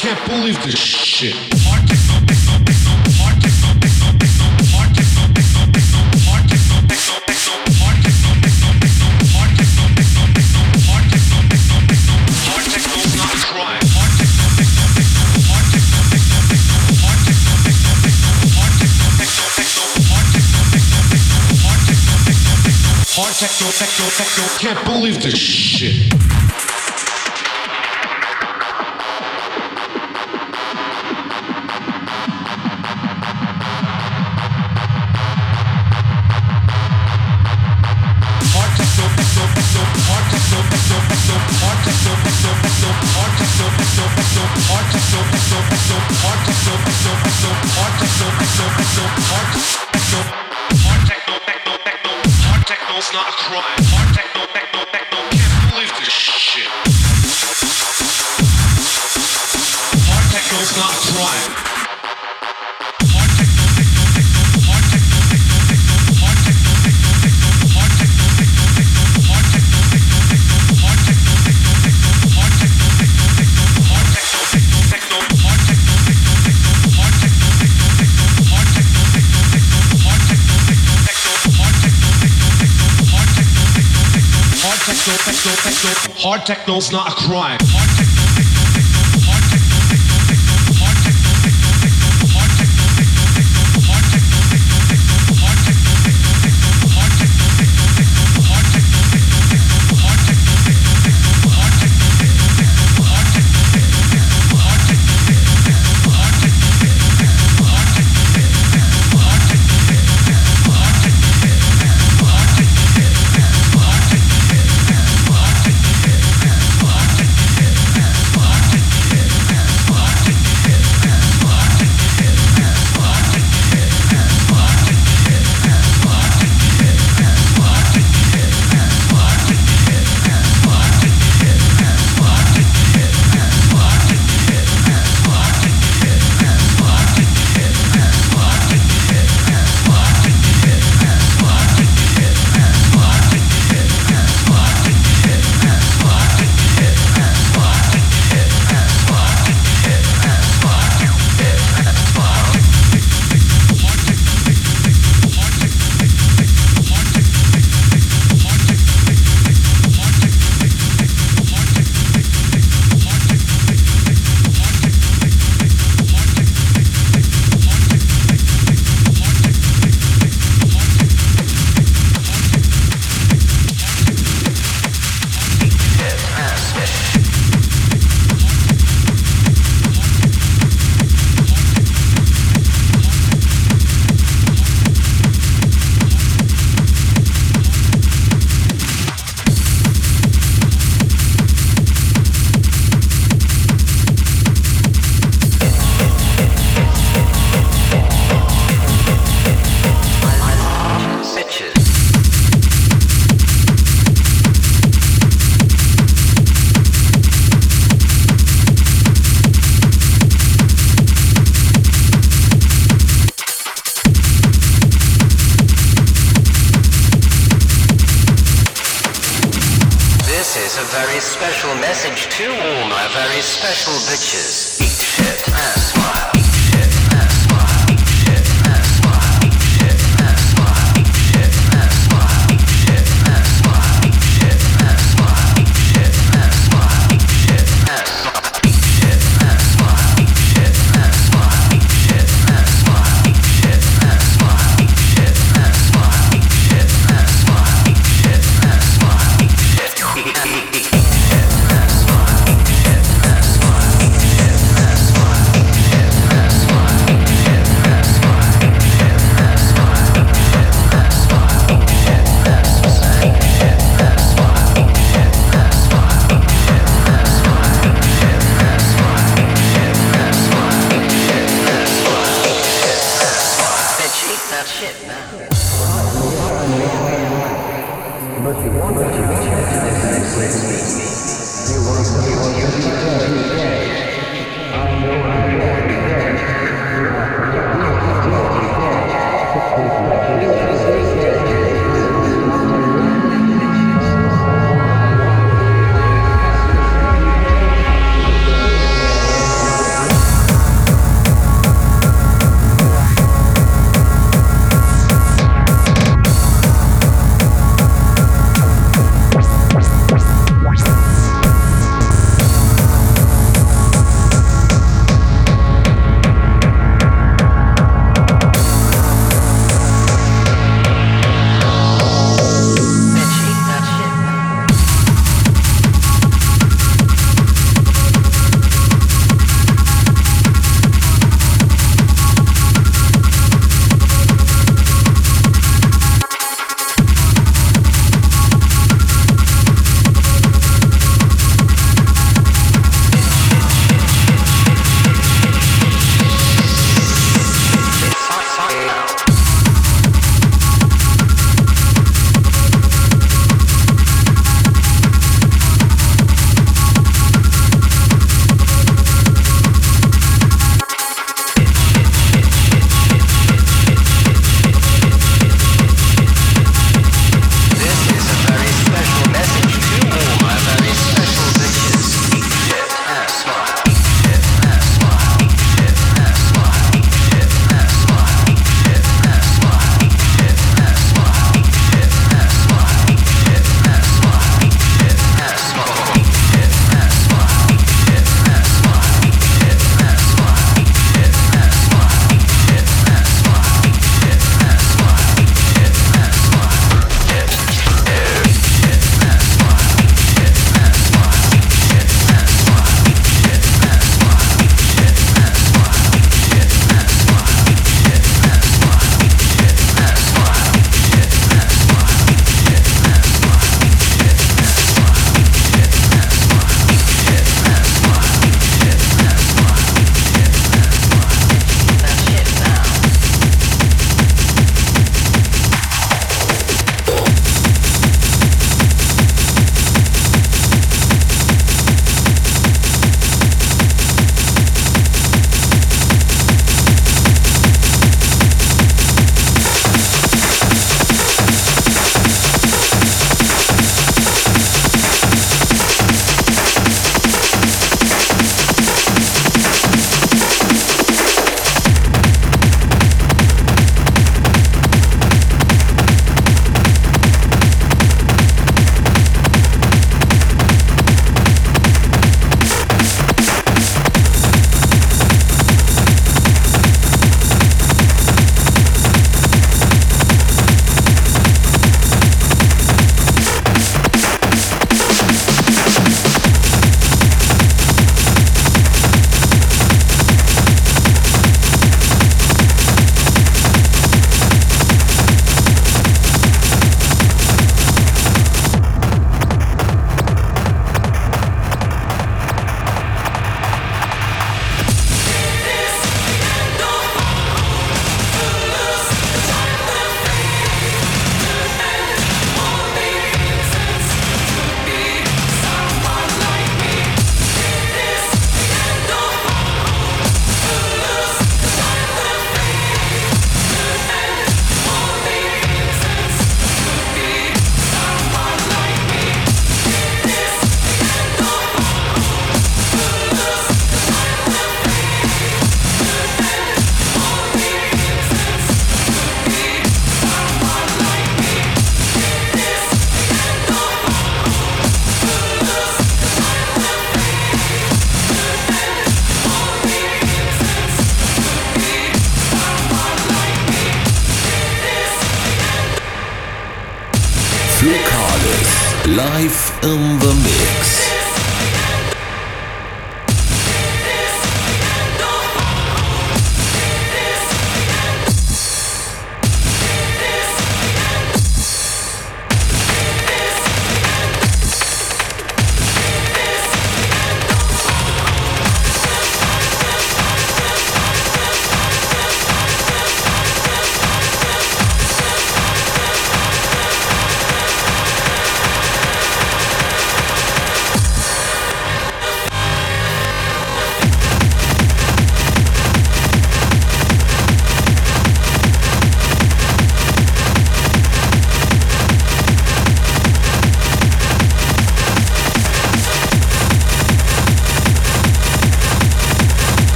can't believe this shit. Can't believe this shit. Worldwide. Hard techno's not a crime. Hard This is a very special message to all my very special bitches. Eat shit, ass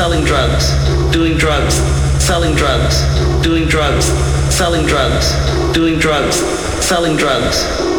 selling drugs, doing drugs, selling drugs, doing drugs, selling drugs, doing drugs, selling drugs.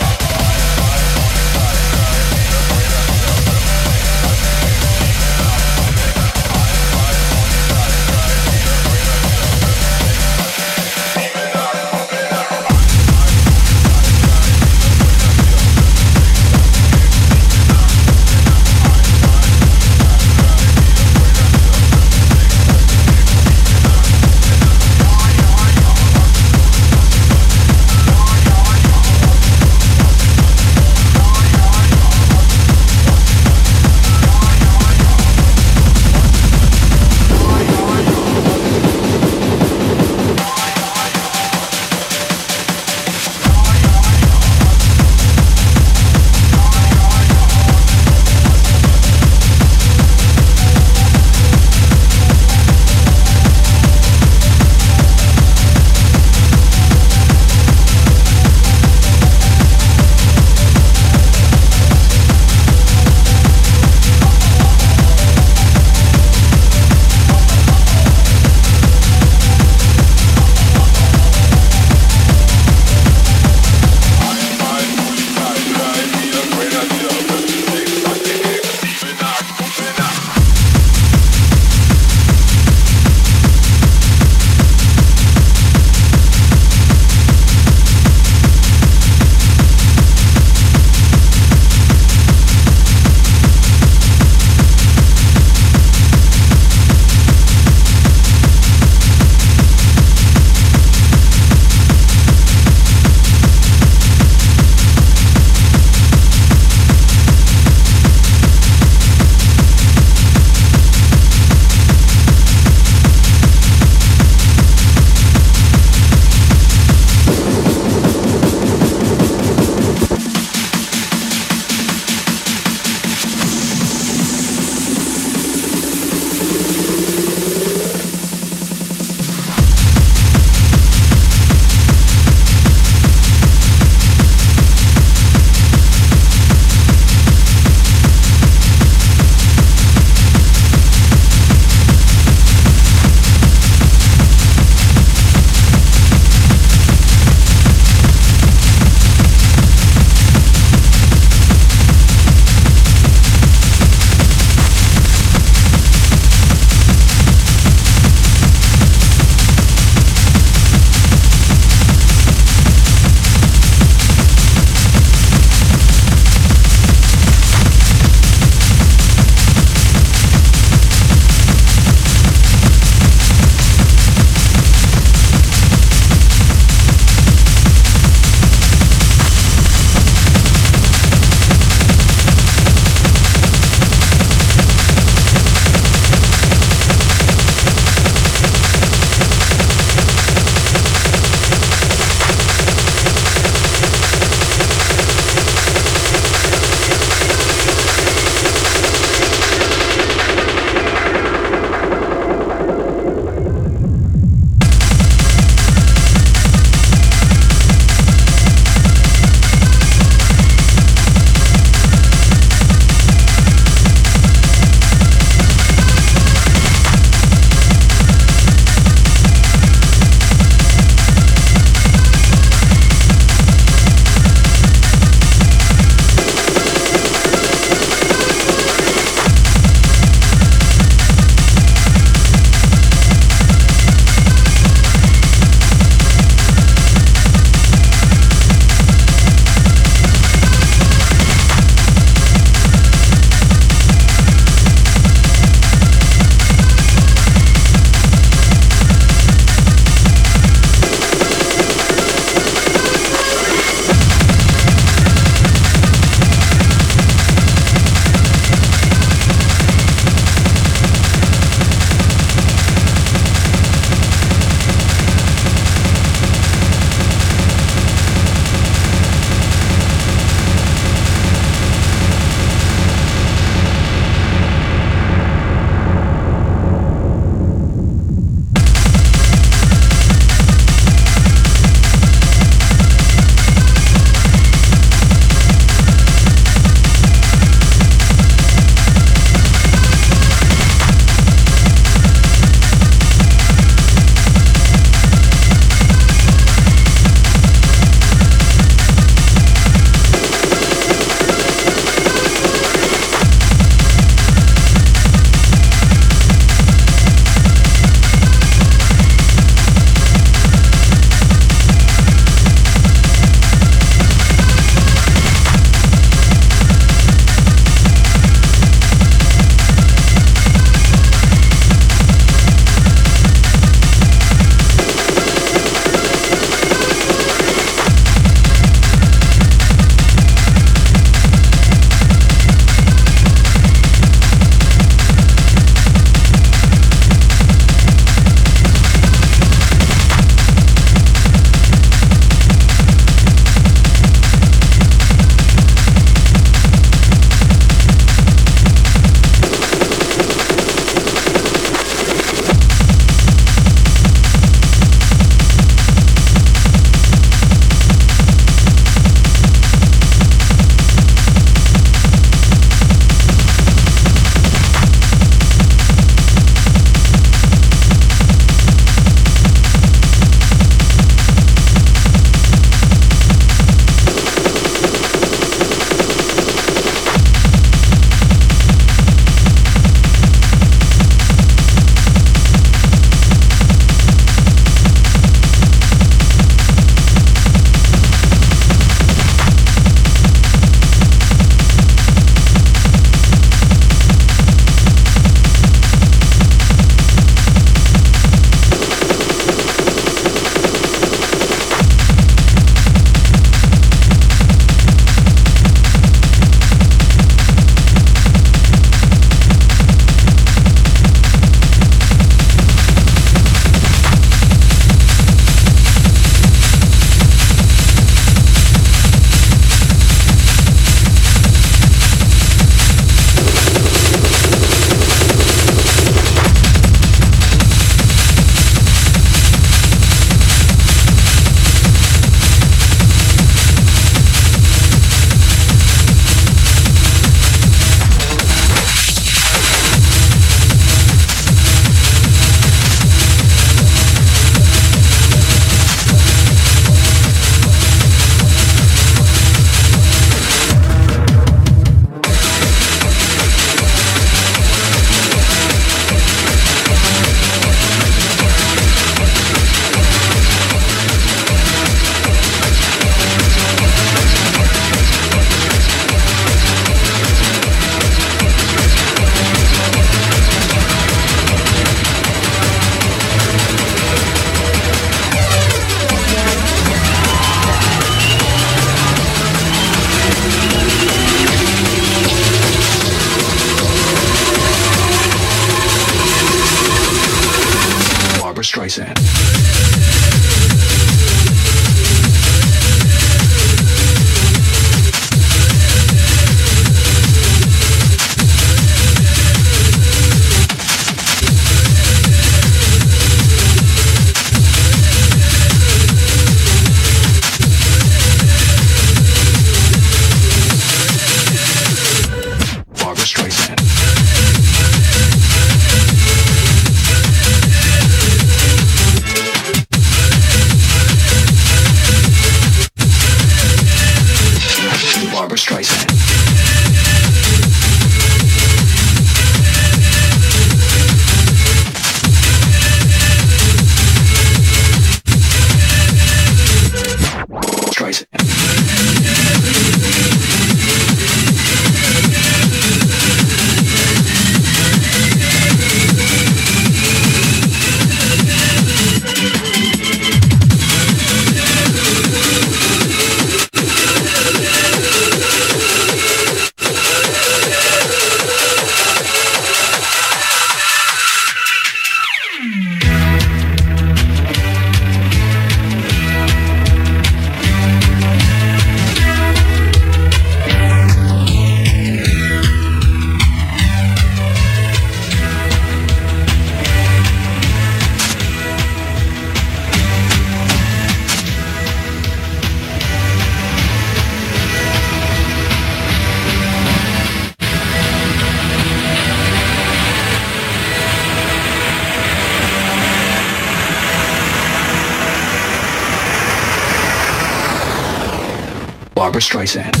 Streisand.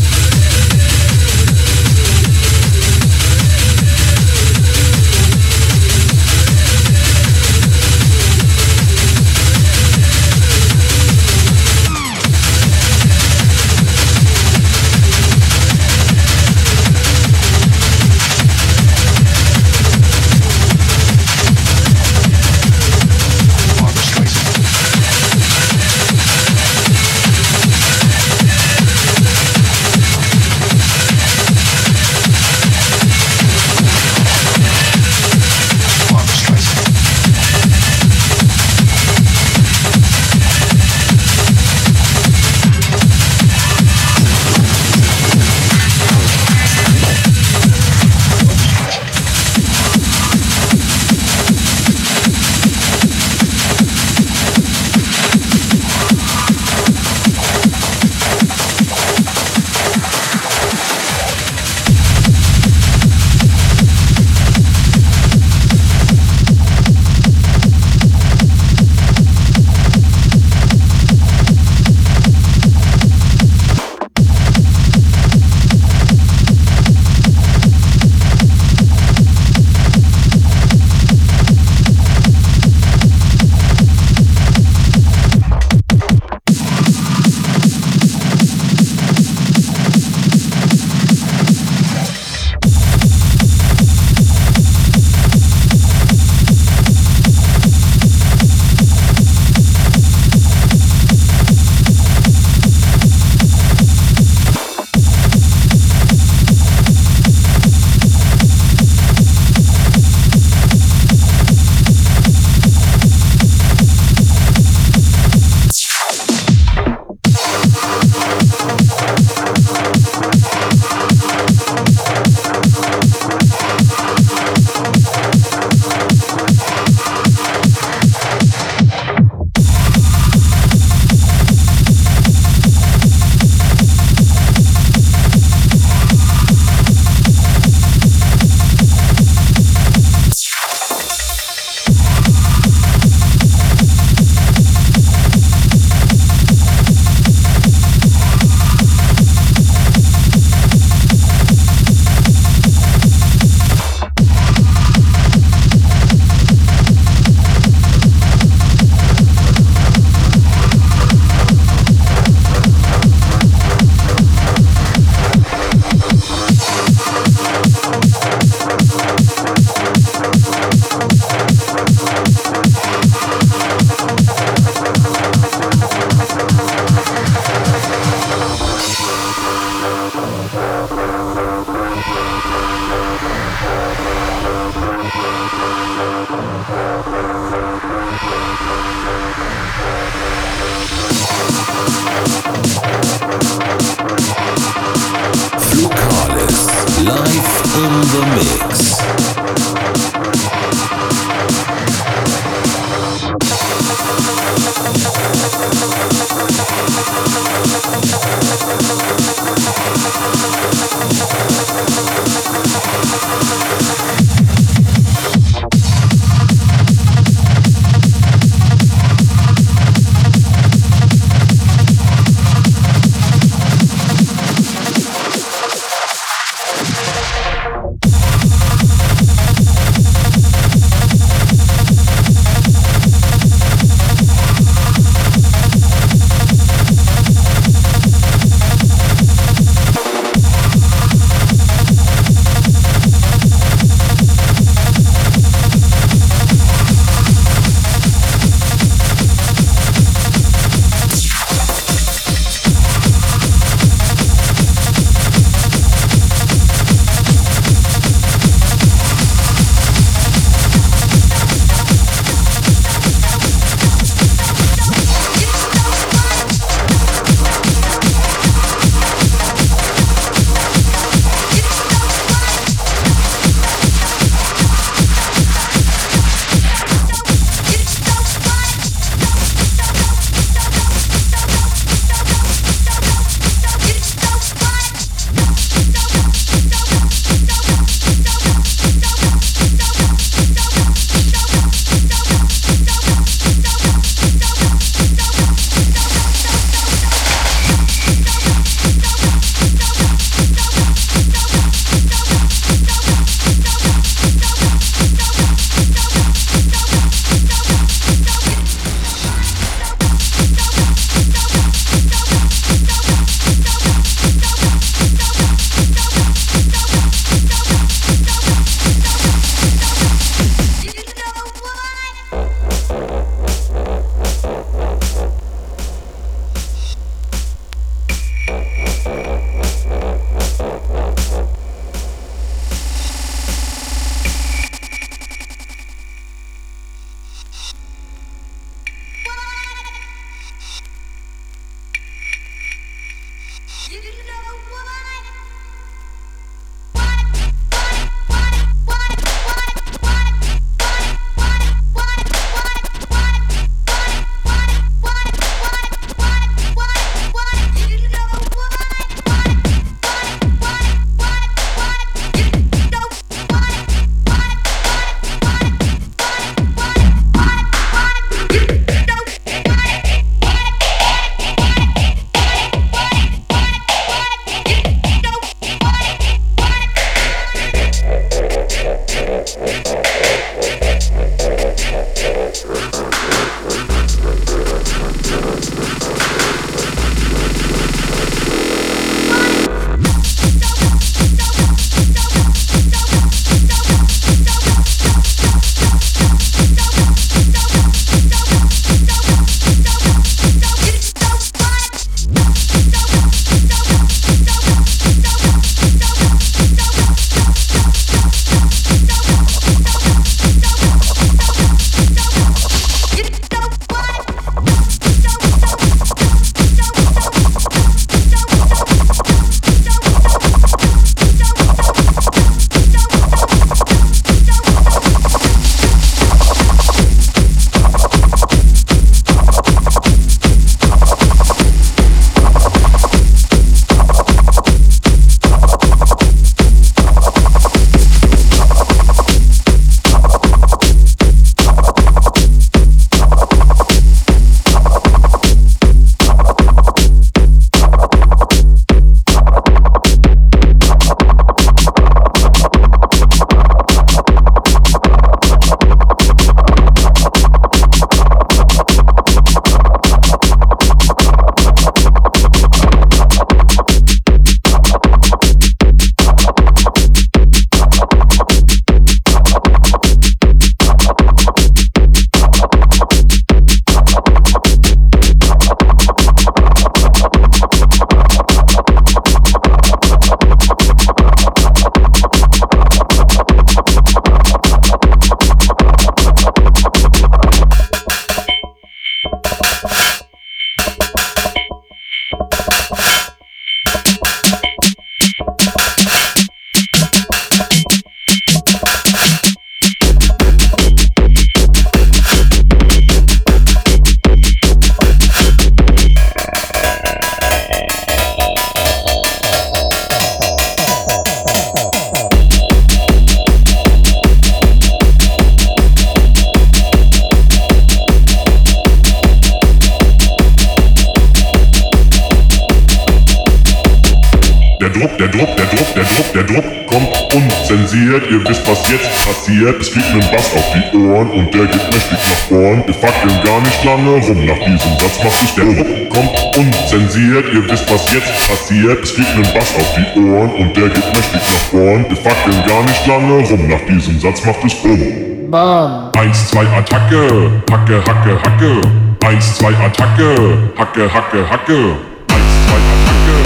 Druck, der Druck, kommt unzensiert. Ihr wisst, was jetzt passiert. Es fliegt ein Bass auf die Ohren und der geht mächtig nach vorn. Wir fackeln gar nicht lange rum. Nach diesem Satz macht es der Druck kommt unzensiert. Ihr wisst, was jetzt passiert. Es fliegt ein Bass auf die Ohren und der geht mächtig nach vorn. Wir fackeln gar nicht lange rum. Nach diesem Satz macht es Bumm. Bam. Eins, zwei, Attacke, Hacke, Hacke, Hacke. Eins, zwei, Attacke, Hacke, Hacke, Hacke. Eins, zwei, Attacke,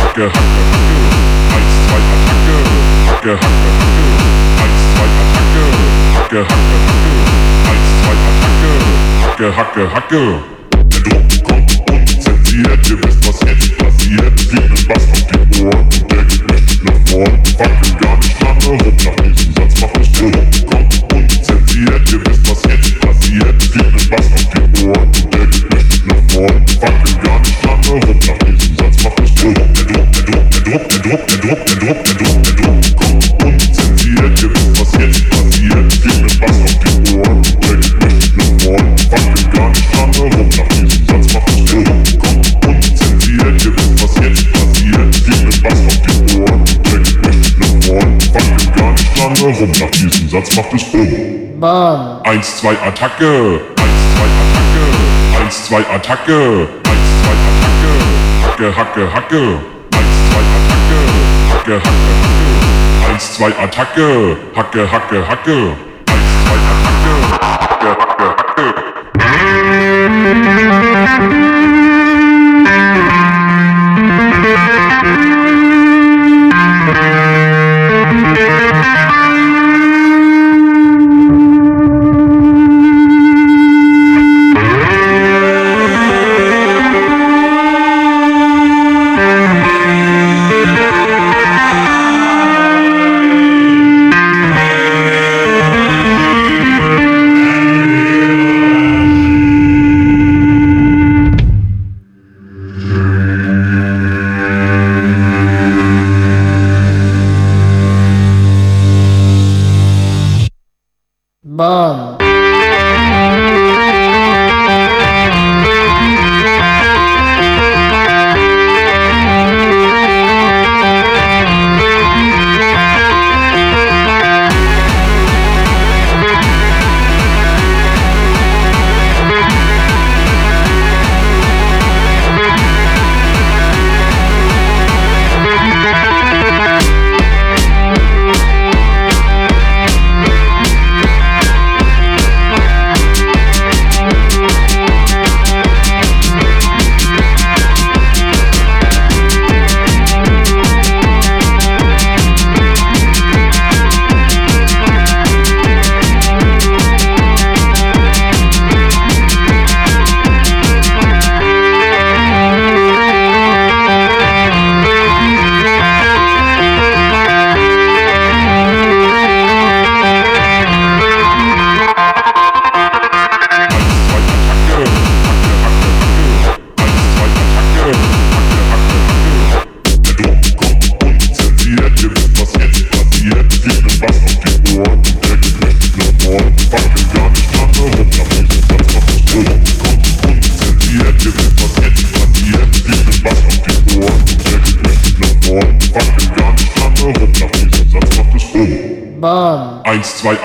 Hacke, Hacke, Hacke. Hacke, Hacke, Hacke. Hacke, Hacke, Hacke. Hacke, Hacke, Hacke. Kommt unzensiert, ihr wisst, was jetzt passiert. Ein Bass auf die Ohren der geht mächtig nach vorn. Fackeln gar nicht lange rum, nach diesem Satz macht es Druck. Rum, nach diesem Satz macht es Bumm. Bam. Eins, zwei, Attacke. Eins, zwei, Attacke. Eins, zwei, Attacke. Eins, zwei, Attacke. Hacke, Hacke, Hacke. Eins, zwei, Attacke. Hacke, Hacke, Hacke. Eins, zwei, Attacke. Hacke, Hacke, Hacke. Eins, zwei, Attacke. Hacke, Hacke, Hacke.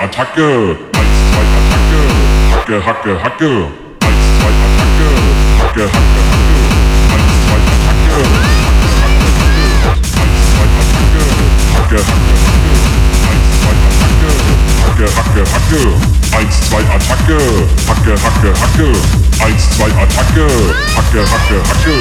Eins, zwei, Attacke. Eins, zwei, Attacke. Hacke, Hacke, Hacke. Eins, zwei, Attacke. Hacke, Hacke, Hacke. Eins, zwei, Attacke. Hacke, Hacke, Hacke. Eins, zwei, Attacke. Hacke, Hacke, Hacke. Eins, zwei, Attacke. Hacke, Hacke, Hacke. Eins, zwei, Attacke. Hacke, Hacke, Hacke.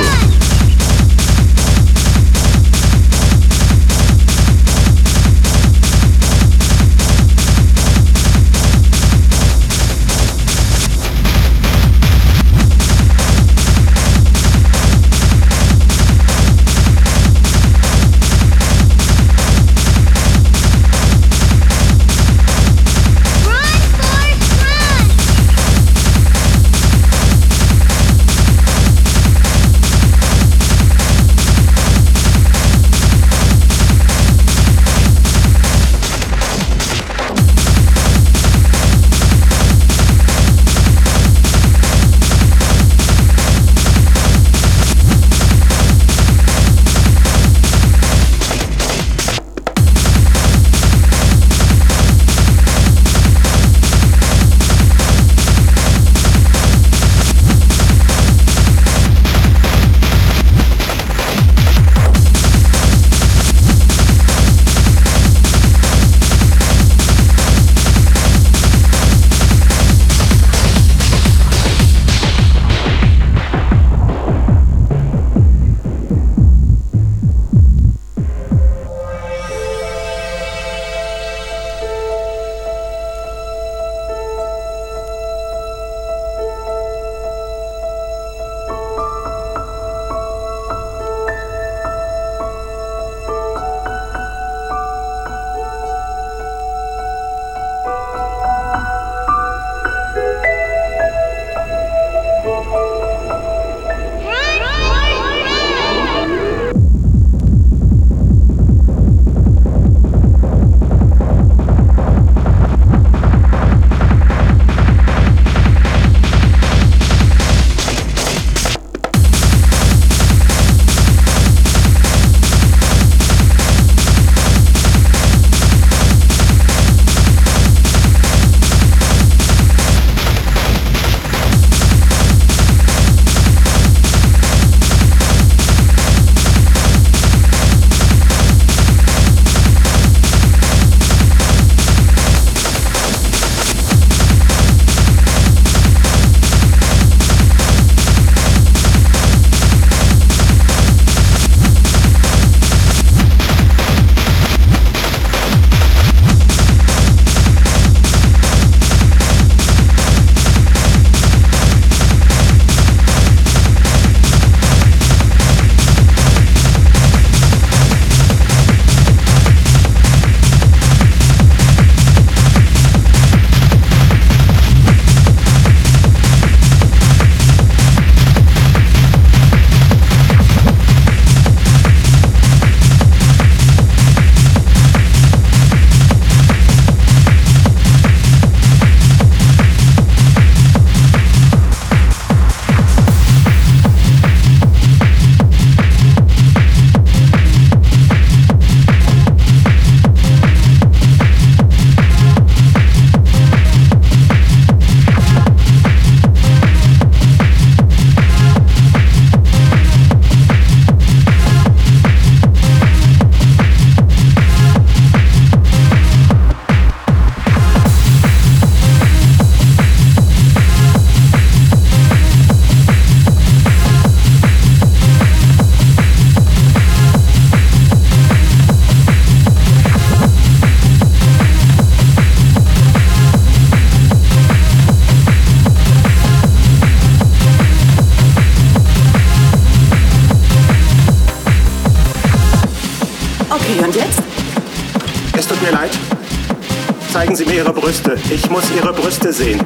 Ich muss Ihre Brüste sehen.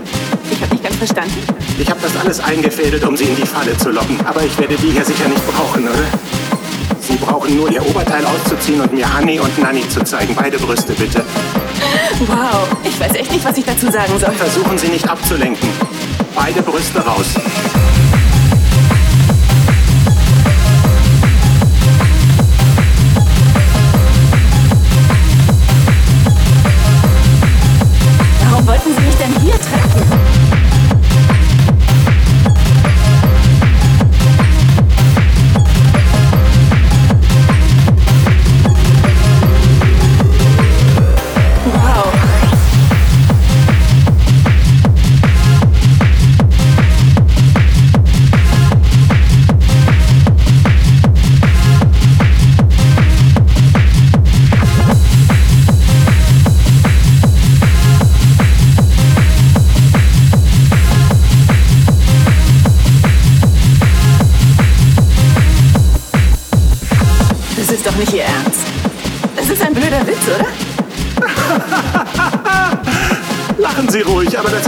Ich habe nicht ganz verstanden. Ich habe das alles eingefädelt, um Sie in die Falle zu locken. Aber ich werde die hier sicher nicht brauchen, oder? Sie brauchen nur Ihr Oberteil auszuziehen und mir Honey und Nanny zu zeigen. Beide Brüste, bitte. Wow, ich weiß echt nicht, was ich dazu sagen soll. Versuchen Sie nicht abzulenken. Beide Brüste raus.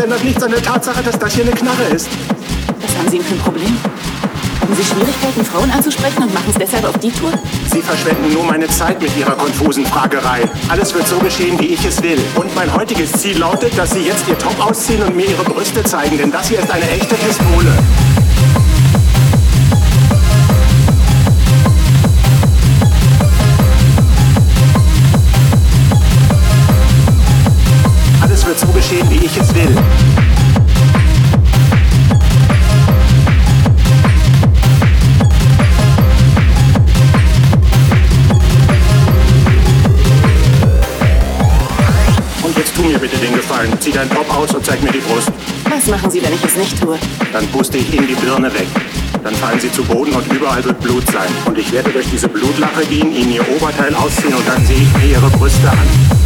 Ändert nichts an der Tatsache, dass das hier eine Knarre ist. Was haben Sie denn für ein Problem? Haben Sie Schwierigkeiten, Frauen anzusprechen und machen es deshalb auf die Tour? Sie verschwenden nur meine Zeit mit Ihrer konfusen Fragerei. Alles wird so geschehen, wie ich es will. Und mein heutiges Ziel lautet, dass Sie jetzt Ihr Top ausziehen und mir Ihre Brüste zeigen, denn das hier ist eine echte Pistole. Geschehen, wie ich es will. Und jetzt tu mir bitte den Gefallen. Zieh deinen Top aus und zeig mir die Brust. Was machen Sie, wenn ich es nicht tue? Dann puste ich Ihnen die Birne weg. Dann fallen Sie zu Boden und überall wird Blut sein. Und ich werde durch diese Blutlache gehen, Ihnen Ihr Oberteil ausziehen und dann sehe ich mir Ihre Brüste an.